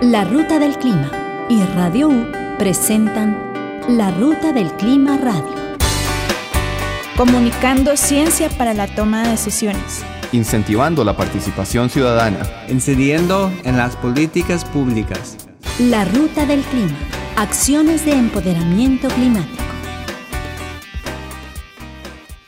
La Ruta del Clima y Radio U presentan La Ruta del Clima Radio. Comunicando ciencia para la toma de decisiones. Incentivando la participación ciudadana. Incidiendo en las políticas públicas. La Ruta del Clima. Acciones de empoderamiento climático.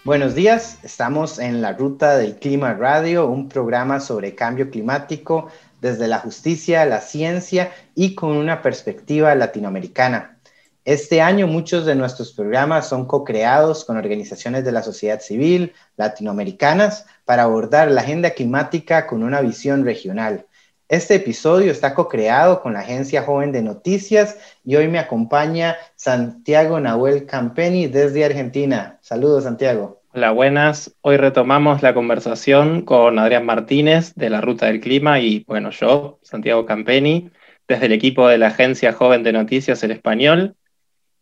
Buenos días, estamos en la Ruta del Clima Radio, un programa sobre cambio climático desde la justicia, la ciencia y con una perspectiva latinoamericana. Este año muchos de nuestros programas son co-creados con organizaciones de la sociedad civil latinoamericanas para abordar la agenda climática con una visión regional. Este episodio está co-creado con la Agencia Joven de Noticias y hoy me acompaña Santiago Nahuel Campeni desde Argentina. Saludos, Santiago. Hola, buenas. Hoy retomamos la conversación con Adrián Martínez de la Ruta del Clima y, bueno, yo, Santiago Campeni, desde el equipo de la Agencia Joven de Noticias El Español.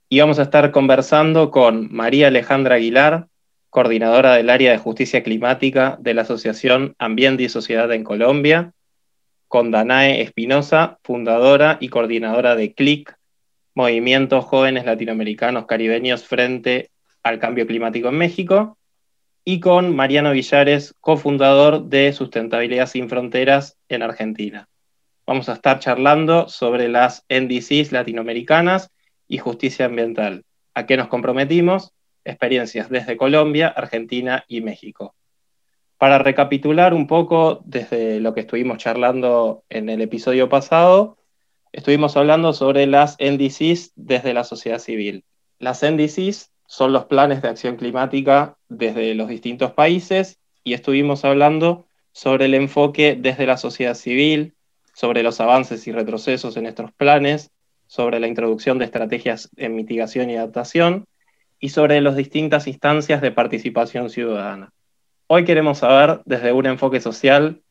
Y vamos a estar conversando con María Alejandra Aguilar, coordinadora del área de justicia climática de la Asociación Ambiente y Sociedad en Colombia, con Danae Espinosa, fundadora y coordinadora de CLIC, Movimientos Jóvenes Latinoamericanos Caribeños frente al Cambio Climático en México, y con Mariano Villares, cofundador de Sustentabilidad Sin Fronteras en Argentina. Vamos a estar charlando sobre las NDCs latinoamericanas y justicia ambiental. ¿A qué nos comprometimos? Experiencias desde Colombia, Argentina y México. Para recapitular un poco desde lo que estuvimos charlando en el episodio pasado, estuvimos hablando sobre las NDCs desde la sociedad civil. Las NDCs son los planes de acción climática desde los distintos países y estuvimos hablando sobre el enfoque desde la sociedad civil, sobre los avances y retrocesos en estos planes, sobre la introducción de estrategias en mitigación y adaptación y sobre las distintas instancias de participación ciudadana. Hoy queremos saber desde un enfoque social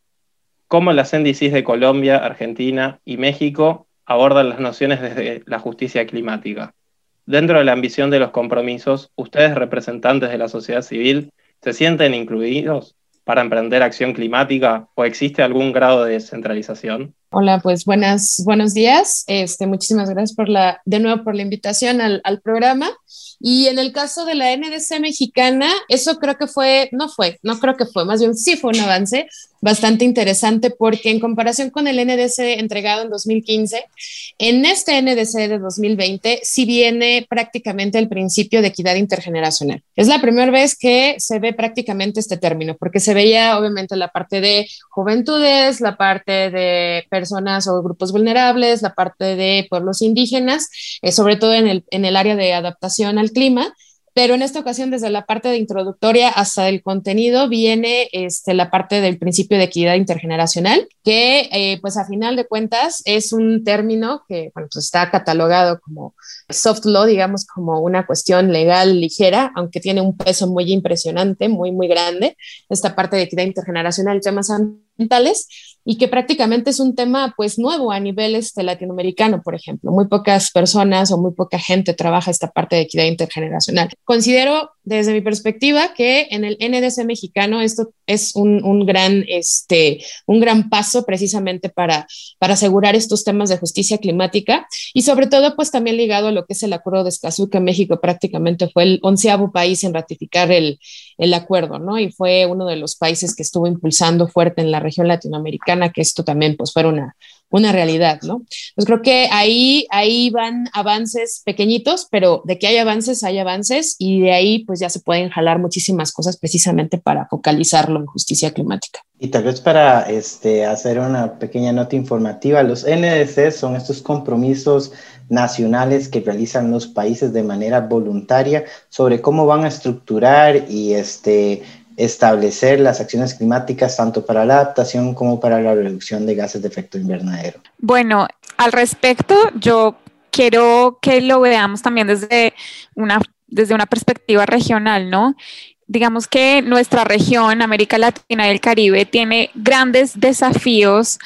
cómo las NDCs de Colombia, Argentina y México abordan las nociones desde la justicia climática. Dentro de la ambición de los compromisos, ustedes representantes de la sociedad civil, ¿se sienten incluidos para emprender acción climática o existe algún grado de descentralización? Hola, pues buenas, buenos días. Este, muchísimas gracias por la, de nuevo por la invitación al, al, programa. Y en el caso de la NDC mexicana, eso creo que fue, no fue, no creo que fue, más bien sí fue un avance bastante interesante porque en comparación con el NDC entregado en 2015, en este NDC de 2020 sí viene prácticamente el principio de equidad intergeneracional. Es la primera vez que se ve prácticamente este término, porque se veía obviamente la parte de juventudes, la parte de personas o grupos vulnerables, la parte de pueblos indígenas, eh, sobre todo en el, en el área de adaptación al clima, pero en esta ocasión desde la parte de introductoria hasta el contenido viene este, la parte del principio de equidad intergeneracional, que eh, pues a final de cuentas es un término que bueno, pues está catalogado como soft law, digamos como una cuestión legal ligera, aunque tiene un peso muy impresionante, muy, muy grande, esta parte de equidad intergeneracional, temas y que prácticamente es un tema pues nuevo a nivel este, latinoamericano, por ejemplo. Muy pocas personas o muy poca gente trabaja esta parte de equidad intergeneracional. Considero desde mi perspectiva que en el NDC mexicano esto es un, un gran, este, un gran paso precisamente para, para asegurar estos temas de justicia climática y sobre todo pues también ligado a lo que es el acuerdo de Escazú, que México prácticamente fue el onceavo país en ratificar el, el acuerdo, ¿no? Y fue uno de los países que estuvo impulsando fuerte en la región latinoamericana que esto también pues fuera una, una realidad, ¿no? Pues creo que ahí, ahí van avances pequeñitos, pero de que hay avances, hay avances y de ahí pues ya se pueden jalar muchísimas cosas precisamente para focalizarlo en justicia climática. Y tal vez para este, hacer una pequeña nota informativa, los NDC son estos compromisos nacionales que realizan los países de manera voluntaria sobre cómo van a estructurar y este, establecer las acciones climáticas tanto para la adaptación como para la reducción de gases de efecto invernadero. Bueno, al respecto, yo quiero que lo veamos también desde una, desde una perspectiva regional, ¿no? Digamos que nuestra región, América Latina y el Caribe, tiene grandes desafíos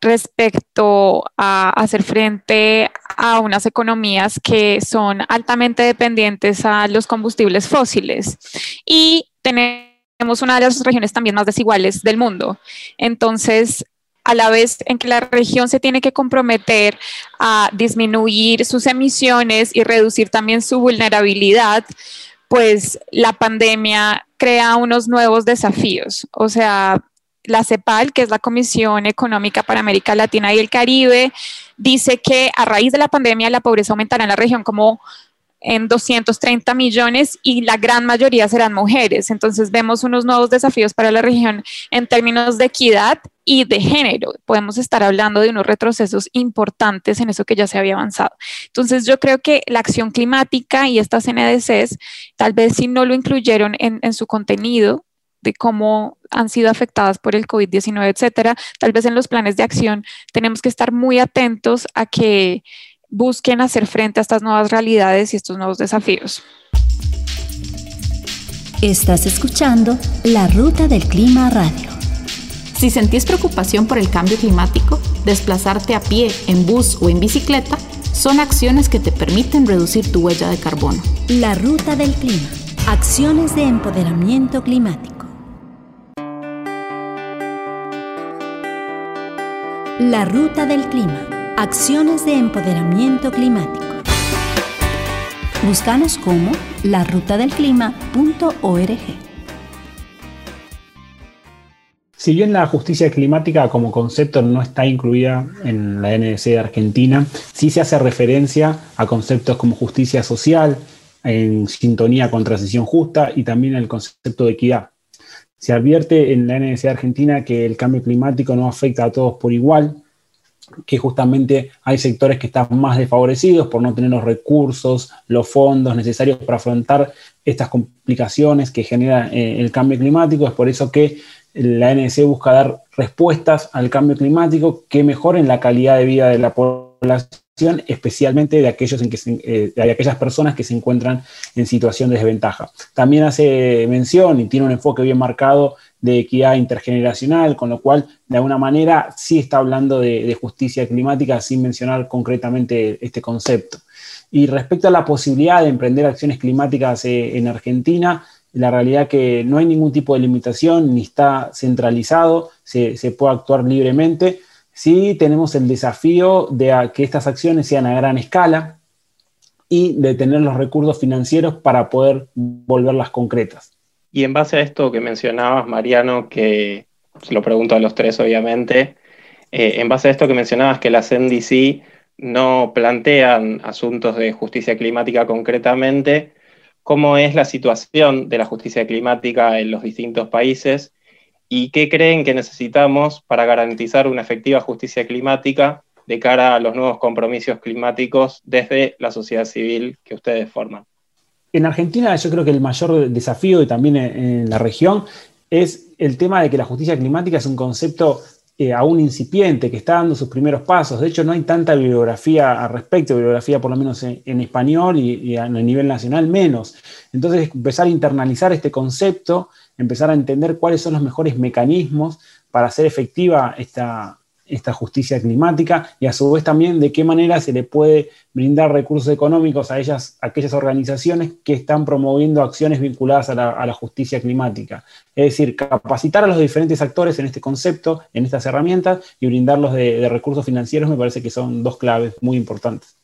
respecto a hacer frente a unas economías que son altamente dependientes a los combustibles fósiles y tener tenemos una de las regiones también más desiguales del mundo. Entonces, a la vez en que la región se tiene que comprometer a disminuir sus emisiones y reducir también su vulnerabilidad, pues la pandemia crea unos nuevos desafíos. O sea, la CEPAL, que es la Comisión Económica para América Latina y el Caribe, dice que a raíz de la pandemia la pobreza aumentará en la región como en 230 millones y la gran mayoría serán mujeres. Entonces vemos unos nuevos desafíos para la región en términos de equidad y de género. Podemos estar hablando de unos retrocesos importantes en eso que ya se había avanzado. Entonces yo creo que la acción climática y estas NDCs, tal vez si no lo incluyeron en, en su contenido, de cómo han sido afectadas por el COVID-19, etcétera, tal vez en los planes de acción tenemos que estar muy atentos a que busquen hacer frente a estas nuevas realidades y estos nuevos desafíos. Estás escuchando La Ruta del Clima Radio. Si sentís preocupación por el cambio climático, desplazarte a pie, en bus o en bicicleta son acciones que te permiten reducir tu huella de carbono. La Ruta del Clima. Acciones de empoderamiento climático. La Ruta del Clima Acciones de empoderamiento climático. Búscanos como larutadelclima.org. Si bien la justicia climática como concepto no está incluida en la NDC de Argentina, sí se hace referencia a conceptos como justicia social, en sintonía con transición justa y también el concepto de equidad. Se advierte en la NDC de Argentina que el cambio climático no afecta a todos por igual, que justamente hay sectores que están más desfavorecidos por no tener los recursos, los fondos necesarios para afrontar estas complicaciones que genera eh, el cambio climático. Es por eso que la NDC busca dar respuestas al cambio climático que mejoren la calidad de vida de la población, especialmente de, aquellos en que eh, de aquellas personas que se encuentran en situación de desventaja. También hace mención y tiene un enfoque bien marcado de equidad intergeneracional, con lo cual de alguna manera sí está hablando de, justicia climática sin mencionar concretamente este concepto. Y respecto a la posibilidad de emprender acciones climáticas eh, en Argentina, la realidad que no hay ningún tipo de limitación ni está centralizado, se, puede actuar libremente. Sí tenemos el desafío de que estas acciones sean a gran escala y de tener los recursos financieros para poder volverlas concretas. Y en base a esto que mencionabas, Mariano, que se lo pregunto a los tres, obviamente, eh, en base a esto que mencionabas, que las NDC no plantean asuntos de justicia climática concretamente, ¿cómo es la situación de la justicia climática en los distintos países y qué creen que necesitamos para garantizar una efectiva justicia climática de cara a los nuevos compromisos climáticos desde la sociedad civil que ustedes forman? En Argentina yo creo que el mayor desafío y también en la región es el tema de que la justicia climática es un concepto eh, aún incipiente, que está dando sus primeros pasos. De hecho, no hay tanta bibliografía al respecto, bibliografía por lo menos en, español y, a nivel nacional menos. Entonces, empezar a internalizar este concepto, empezar a entender cuáles son los mejores mecanismos para hacer efectiva esta, esta justicia climática y a su vez también de qué manera se le puede brindar recursos económicos a, ellas, aquellas organizaciones que están promoviendo acciones vinculadas a la, justicia climática. Es decir, capacitar a los diferentes actores en este concepto, en estas herramientas y brindarlos de recursos financieros me parece que son dos claves muy importantes.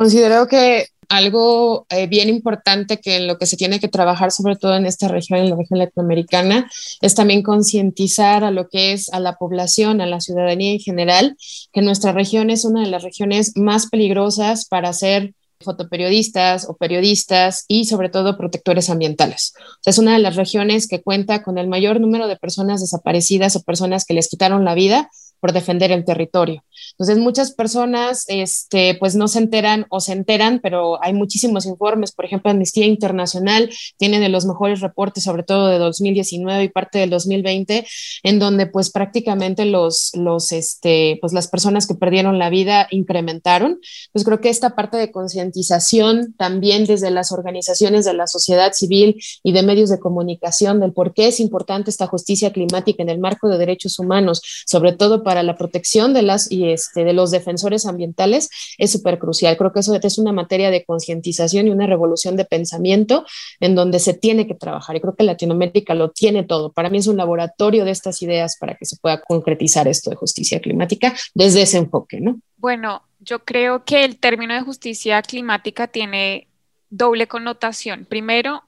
Considero que algo eh, bien importante que en lo que se tiene que trabajar, sobre todo en esta región, en la región latinoamericana, es también concientizar a lo que es a la población, a la ciudadanía en general, que nuestra región es una de las regiones más peligrosas para ser fotoperiodistas o periodistas y sobre todo protectores ambientales. es una de las regiones que cuenta con el mayor número de personas desaparecidas o personas que les quitaron la vida por defender el territorio. Entonces, muchas personas, este, pues no se enteran o se enteran, pero hay muchísimos informes. Por ejemplo, Amnistía Internacional tiene de los mejores reportes, sobre todo de 2019 y parte del 2020, en donde pues prácticamente los, los, este, pues las personas que perdieron la vida incrementaron. Pues creo que esta parte de concientización también desde las organizaciones de la sociedad civil y de medios de comunicación del por qué es importante esta justicia climática en el marco de derechos humanos, sobre todo para la protección de las y este, de los defensores ambientales es súper crucial. Creo que eso es una materia de concientización y una revolución de pensamiento en donde se tiene que trabajar. Y creo que Latinoamérica lo tiene todo. Para mí es un laboratorio de estas ideas para que se pueda concretizar esto de justicia climática desde ese enfoque, ¿no? Bueno, yo creo que el término de justicia climática tiene doble connotación. Primero,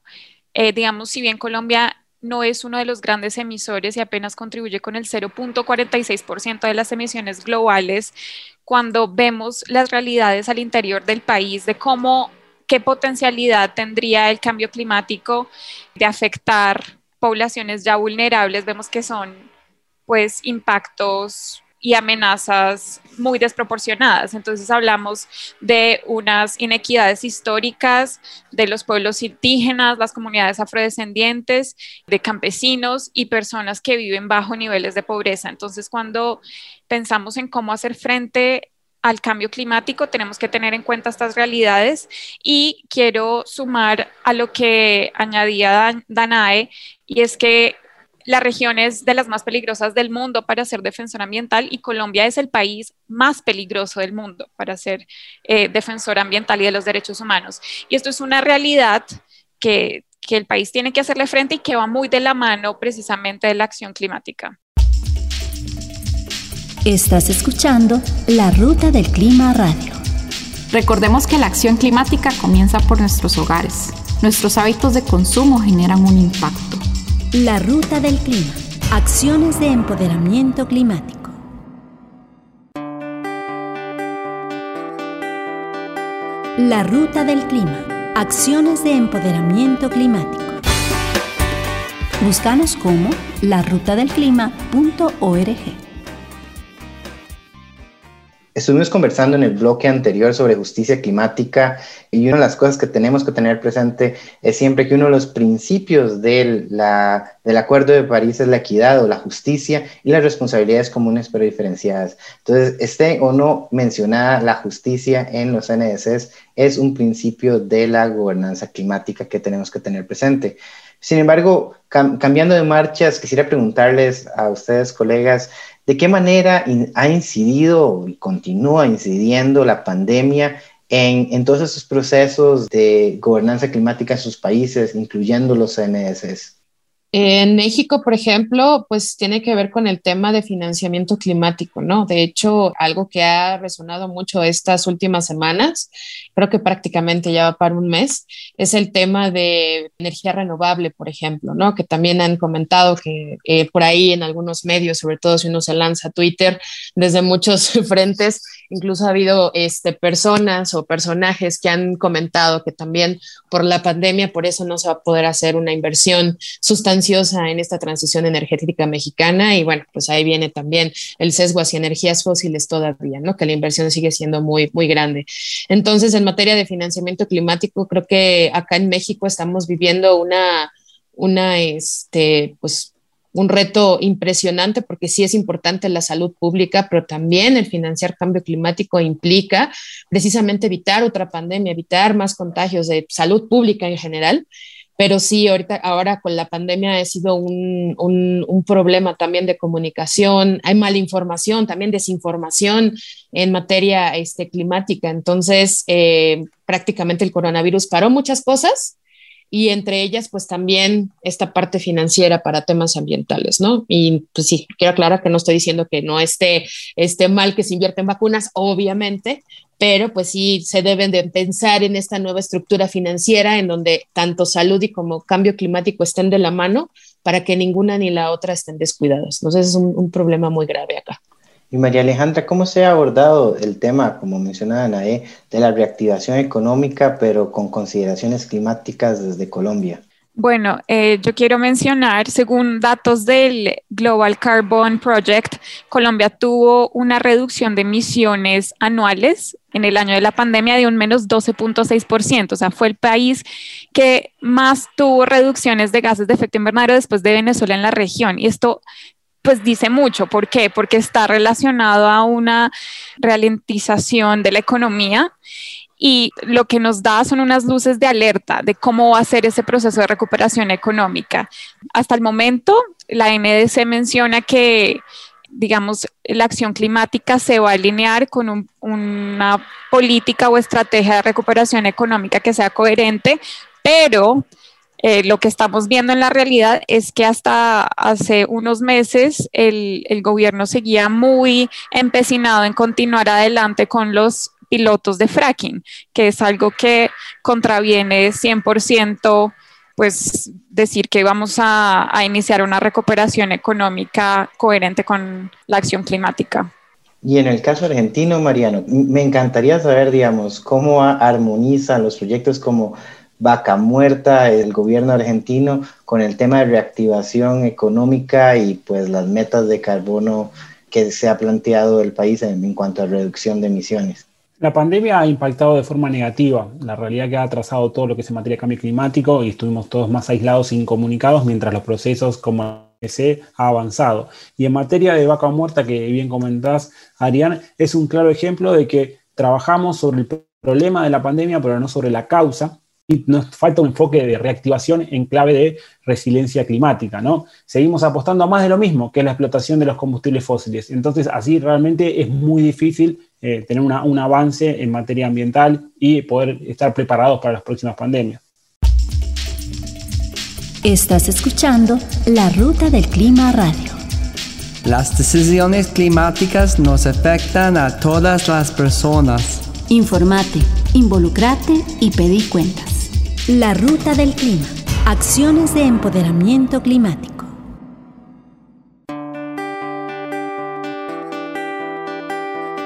eh, digamos, si bien Colombia no es uno de los grandes emisores y apenas contribuye con el 0.46% de las emisiones globales, cuando vemos las realidades al interior del país de cómo, qué potencialidad tendría el cambio climático de afectar poblaciones ya vulnerables, vemos que son pues impactos y amenazas muy desproporcionadas. Entonces hablamos de unas inequidades históricas de los pueblos indígenas, las comunidades afrodescendientes, de campesinos y personas que viven bajo niveles de pobreza. Entonces cuando pensamos en cómo hacer frente al cambio climático, tenemos que tener en cuenta estas realidades y quiero sumar a lo que añadía Danae, y es que la región es de las más peligrosas del mundo para ser defensor ambiental y Colombia es el país más peligroso del mundo para ser eh, defensor ambiental y de los derechos humanos. Y esto es una realidad que, que el país tiene que hacerle frente y que va muy de la mano precisamente de la acción climática. Estás escuchando La Ruta del Clima Radio. Recordemos que la acción climática comienza por nuestros hogares. Nuestros hábitos de consumo generan un impacto la ruta del clima. Acciones de empoderamiento climático. La ruta del clima. Acciones de empoderamiento climático. Búscanos como larutadelclima.org. Estuvimos conversando en el bloque anterior sobre justicia climática y una de las cosas que tenemos que tener presente es siempre que uno de los principios del, del Acuerdo de París es la equidad o la justicia y las responsabilidades comunes pero diferenciadas. Entonces, esté o no mencionada la justicia en los NDCs es un principio de la gobernanza climática que tenemos que tener presente. Sin embargo, cambiando de marchas, quisiera preguntarles a ustedes, colegas, ¿De qué manera ha incidido y continúa incidiendo la pandemia en, todos esos procesos de gobernanza climática en sus países, incluyendo los CNS? En México, por ejemplo, pues tiene que ver con el tema de financiamiento climático, ¿no? De hecho, algo que ha resonado mucho estas últimas semanas, creo que prácticamente ya va para un mes, es el tema de energía renovable, por ejemplo, ¿no? Que también han comentado que eh, por ahí en algunos medios, sobre todo si uno se lanza a Twitter, desde muchos frentes, incluso ha habido este, personas o personajes que han comentado que también por la pandemia, por eso no se va a poder hacer una inversión sustancial en esta transición energética mexicana y bueno, pues ahí viene también el sesgo hacia energías fósiles todavía, ¿no? Que la inversión sigue siendo muy, muy grande. Entonces, en materia de financiamiento climático, creo que acá en México estamos viviendo una, una, este, pues, un reto impresionante porque sí es importante la salud pública, pero también el financiar cambio climático implica precisamente evitar otra pandemia, evitar más contagios de salud pública en general pero sí, ahorita, ahora con la pandemia ha sido un, un, problema también de comunicación, hay mala información, también desinformación en materia este, climática. Entonces, eh, prácticamente el coronavirus paró muchas cosas y entre ellas, pues también esta parte financiera para temas ambientales, ¿no? Y pues sí, quiero aclarar que no estoy diciendo que no esté, esté mal que se invierta en vacunas, obviamente, pero pues sí se deben de pensar en esta nueva estructura financiera en donde tanto salud y como cambio climático estén de la mano para que ninguna ni la otra estén descuidadas. Entonces es un, un problema muy grave acá. Y María Alejandra, ¿cómo se ha abordado el tema, como mencionaba Anae, de la reactivación económica, pero con consideraciones climáticas desde Colombia? Bueno, eh, yo quiero mencionar, según datos del Global Carbon Project, Colombia tuvo una reducción de emisiones anuales en el año de la pandemia de un menos 12.6%. O sea, fue el país que más tuvo reducciones de gases de efecto invernadero después de Venezuela en la región. Y esto pues dice mucho. ¿Por qué? Porque está relacionado a una ralentización de la economía y lo que nos da son unas luces de alerta de cómo va a ser ese proceso de recuperación económica. Hasta el momento, la NDC menciona que digamos, la acción climática se va a alinear con una política o estrategia de recuperación económica que sea coherente, pero eh, lo que estamos viendo en la realidad es que hasta hace unos meses el, gobierno seguía muy empecinado en continuar adelante con los pilotos de fracking, que es algo que contraviene 100% pues decir que vamos a, a, iniciar una recuperación económica coherente con la acción climática. Y en el caso argentino, Mariano, me encantaría saber, digamos, cómo armonizan los proyectos como vaca muerta el gobierno argentino con el tema de reactivación económica y pues las metas de carbono que se ha planteado el país en, en cuanto a reducción de emisiones. La pandemia ha impactado de forma negativa. La realidad que ha atrasado todo lo que se materia de cambio climático y estuvimos todos más aislados e incomunicados mientras los procesos como se ha avanzado. Y en materia de vaca muerta, que bien comentás, Arián, es un claro ejemplo de que trabajamos sobre el problema de la pandemia, pero no sobre la causa y nos falta un enfoque de reactivación en clave de resiliencia climática, ¿no? Seguimos apostando a más de lo mismo, que es la explotación de los combustibles fósiles. Entonces, así realmente es muy difícil eh, tener un avance en materia ambiental y poder estar preparados para las próximas pandemias. Estás escuchando La Ruta del Clima Radio. Las decisiones climáticas nos afectan a todas las personas. Informate, involucrate y pedí cuentas. La ruta del clima. Acciones de empoderamiento climático.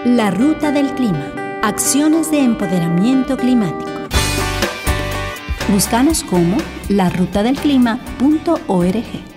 La ruta del clima. Acciones de empoderamiento climático. Búscanos como larutadelclima.org.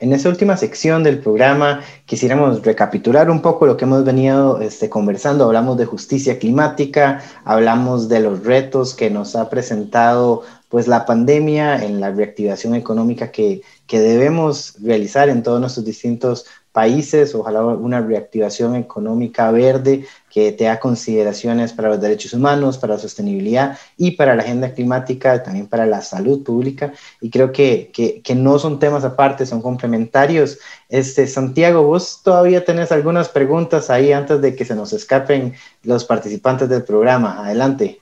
En esta última sección del programa quisiéramos recapitular un poco lo que hemos venido este, conversando. Hablamos de justicia climática, hablamos de los retos que nos ha presentado pues, la pandemia en la reactivación económica que, que debemos realizar en todos nuestros distintos países, ojalá una reactivación económica verde que tenga consideraciones para los derechos humanos, para la sostenibilidad y para la agenda climática, también para la salud pública. Y creo que, que, que no son temas aparte, son complementarios. Este, Santiago, vos todavía tenés algunas preguntas ahí antes de que se nos escapen los participantes del programa. Adelante.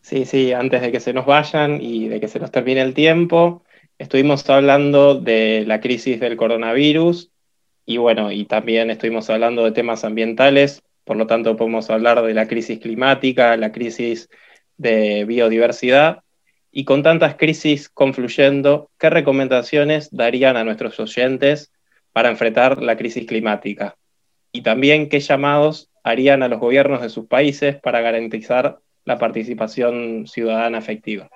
Sí, sí, antes de que se nos vayan y de que se nos termine el tiempo, estuvimos hablando de la crisis del coronavirus y bueno, y también estuvimos hablando de temas ambientales, por lo tanto podemos hablar de la crisis climática, la crisis de biodiversidad y con tantas crisis confluyendo, ¿qué recomendaciones darían a nuestros oyentes para enfrentar la crisis climática? Y también qué llamados harían a los gobiernos de sus países para garantizar la participación ciudadana efectiva.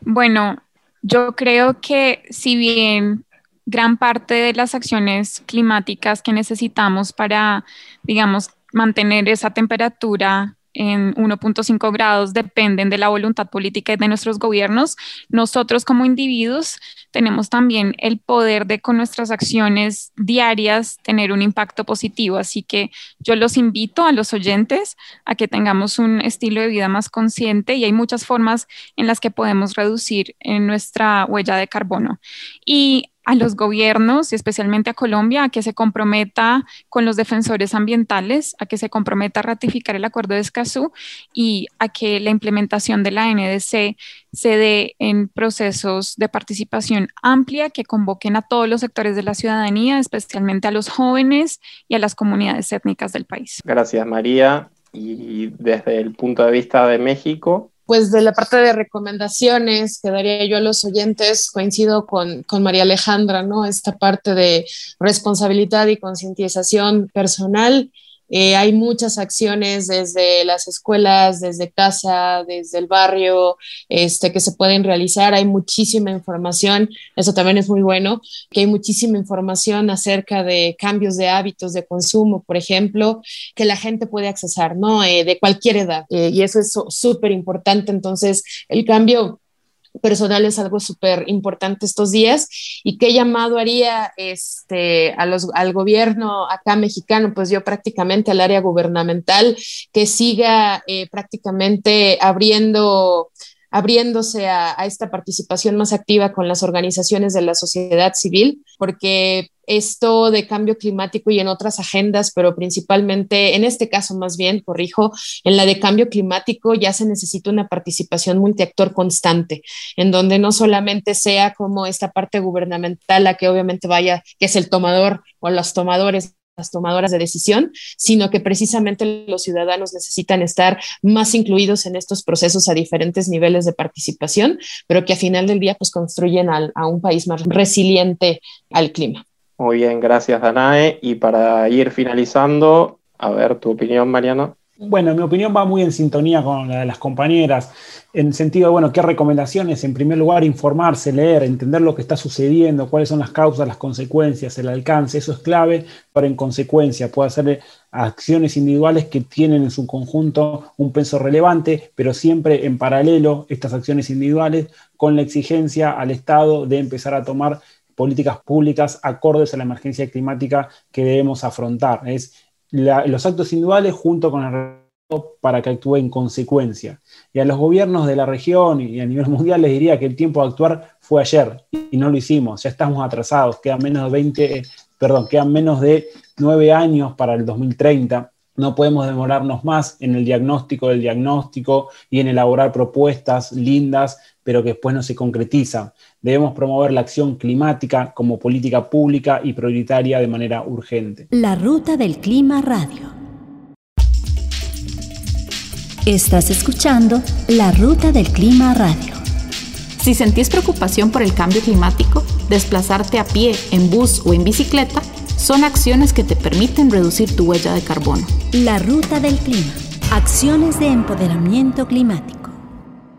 Bueno, yo creo que si bien gran parte de las acciones climáticas que necesitamos para, digamos, mantener esa temperatura en 1.5 grados dependen de la voluntad política de nuestros gobiernos. Nosotros como individuos tenemos también el poder de con nuestras acciones diarias tener un impacto positivo. Así que yo los invito a los oyentes a que tengamos un estilo de vida más consciente y hay muchas formas en las que podemos reducir en nuestra huella de carbono. Y a los gobiernos y especialmente a Colombia a que se comprometa con los defensores ambientales, a que se comprometa a ratificar el acuerdo de Escazú y a que la implementación de la NDC se dé en procesos de participación amplia que convoquen a todos los sectores de la ciudadanía, especialmente a los jóvenes y a las comunidades étnicas del país. Gracias, María. Y desde el punto de vista de México, pues de la parte de recomendaciones que daría yo a los oyentes, coincido con, con María Alejandra, ¿no? Esta parte de responsabilidad y concientización personal eh, hay muchas acciones desde las escuelas, desde casa, desde el barrio, este, que se pueden realizar. Hay muchísima información, eso también es muy bueno, que hay muchísima información acerca de cambios de hábitos de consumo, por ejemplo, que la gente puede accesar, ¿no? Eh, de cualquier edad. Eh, y eso es súper importante. Entonces, el cambio personal es algo súper importante estos días. ¿Y qué llamado haría este, al gobierno acá mexicano? Pues yo prácticamente al área gubernamental que siga eh, prácticamente abriendo abriéndose a, esta participación más activa con las organizaciones de la sociedad civil, porque esto de cambio climático y en otras agendas, pero principalmente en este caso más bien, corrijo, en la de cambio climático ya se necesita una participación multiactor constante, en donde no solamente sea como esta parte gubernamental la que obviamente vaya, que es el tomador o los tomadores las tomadoras de decisión, sino que precisamente los ciudadanos necesitan estar más incluidos en estos procesos a diferentes niveles de participación, pero que a final del día pues construyen a un país más resiliente al clima. Muy bien, gracias Danae. Y para ir finalizando, a ver tu opinión, Mariano. Bueno, mi opinión va muy en sintonía con la de las compañeras, en el sentido de, bueno, qué recomendaciones, en primer lugar, informarse, leer, entender lo que está sucediendo, cuáles son las causas, las consecuencias, el alcance, eso es clave, pero en consecuencia puede hacer acciones individuales que tienen en su conjunto un peso relevante, pero siempre en paralelo estas acciones individuales con la exigencia al Estado de empezar a tomar políticas públicas acordes a la emergencia climática que debemos afrontar. Es los actos individuales junto con el para que actúe en consecuencia. Y a los gobiernos de la región y a nivel mundial les diría que el tiempo de actuar fue ayer y no lo hicimos, ya estamos atrasados, quedan menos de 20, perdón, quedan menos de 9 años para el 2030. No podemos demorarnos más en el diagnóstico del diagnóstico y en elaborar propuestas lindas, pero que después no se concretizan. Debemos promover la acción climática como política pública y prioritaria de manera urgente. La Ruta del Clima Radio. Estás escuchando La Ruta del Clima Radio. Si sentís preocupación por el cambio climático, desplazarte a pie, en bus o en bicicleta son acciones que te permiten reducir tu huella de carbono. La Ruta del Clima. Acciones de empoderamiento climático.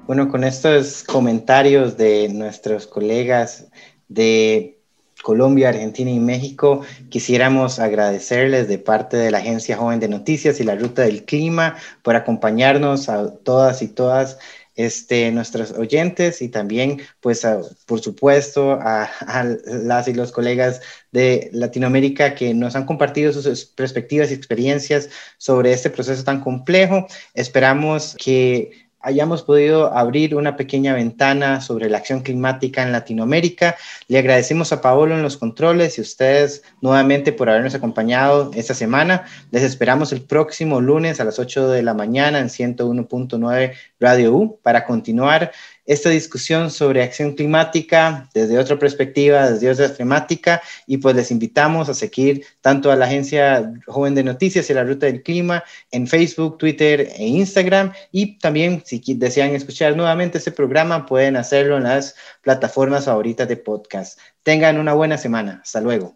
Bueno, con estos comentarios de nuestros colegas de Colombia, Argentina y México, quisiéramos agradecerles de parte de la Agencia Joven de Noticias y la Ruta del Clima por acompañarnos a todas y todas este, nuestros oyentes y también, pues, por supuesto, a, a, las y los colegas de Latinoamérica que nos han compartido sus perspectivas y experiencias sobre este proceso tan complejo. Esperamos que hayamos podido abrir una pequeña ventana sobre la acción climática en Latinoamérica. Le agradecemos a Paolo en los controles y ustedes nuevamente por habernos acompañado esta semana. Les esperamos el próximo lunes a las 8 de la mañana en 101.9 Radio U para continuar esta discusión sobre acción climática desde otra perspectiva, desde otra temática, y pues les invitamos a seguir tanto a la Agencia Joven de Noticias y la Ruta del Clima en Facebook, Twitter e Instagram, y también si desean escuchar nuevamente este programa, pueden hacerlo en las plataformas favoritas de podcast. Tengan una buena semana. Hasta luego.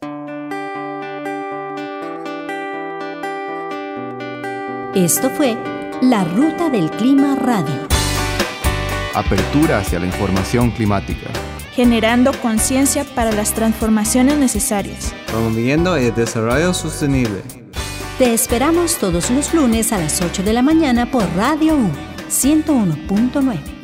Esto fue La Ruta del Clima Radio apertura hacia la información climática. Generando conciencia para las transformaciones necesarias. Promoviendo el desarrollo sostenible. Te esperamos todos los lunes a las 8 de la mañana por Radio U 101.9.